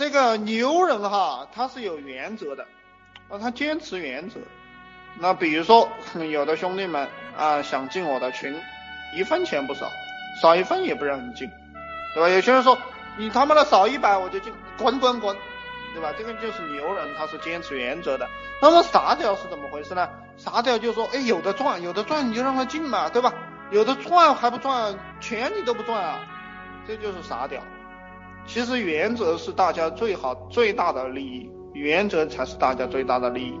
这个牛人哈，他是有原则的，啊，他坚持原则。那比如说，有的兄弟们啊想进我的群，一分钱不少，少一分也不让你进，对吧？有些人说你他妈的少一百我就进，滚滚滚，对吧？这个就是牛人，他是坚持原则的。那么傻屌是怎么回事呢？傻屌就说，哎，有的赚，有的赚你就让他进嘛，对吧？有的赚还不赚，钱你都不赚啊，这就是傻屌。其实原则是大家最好最大的利益，原则才是大家最大的利益。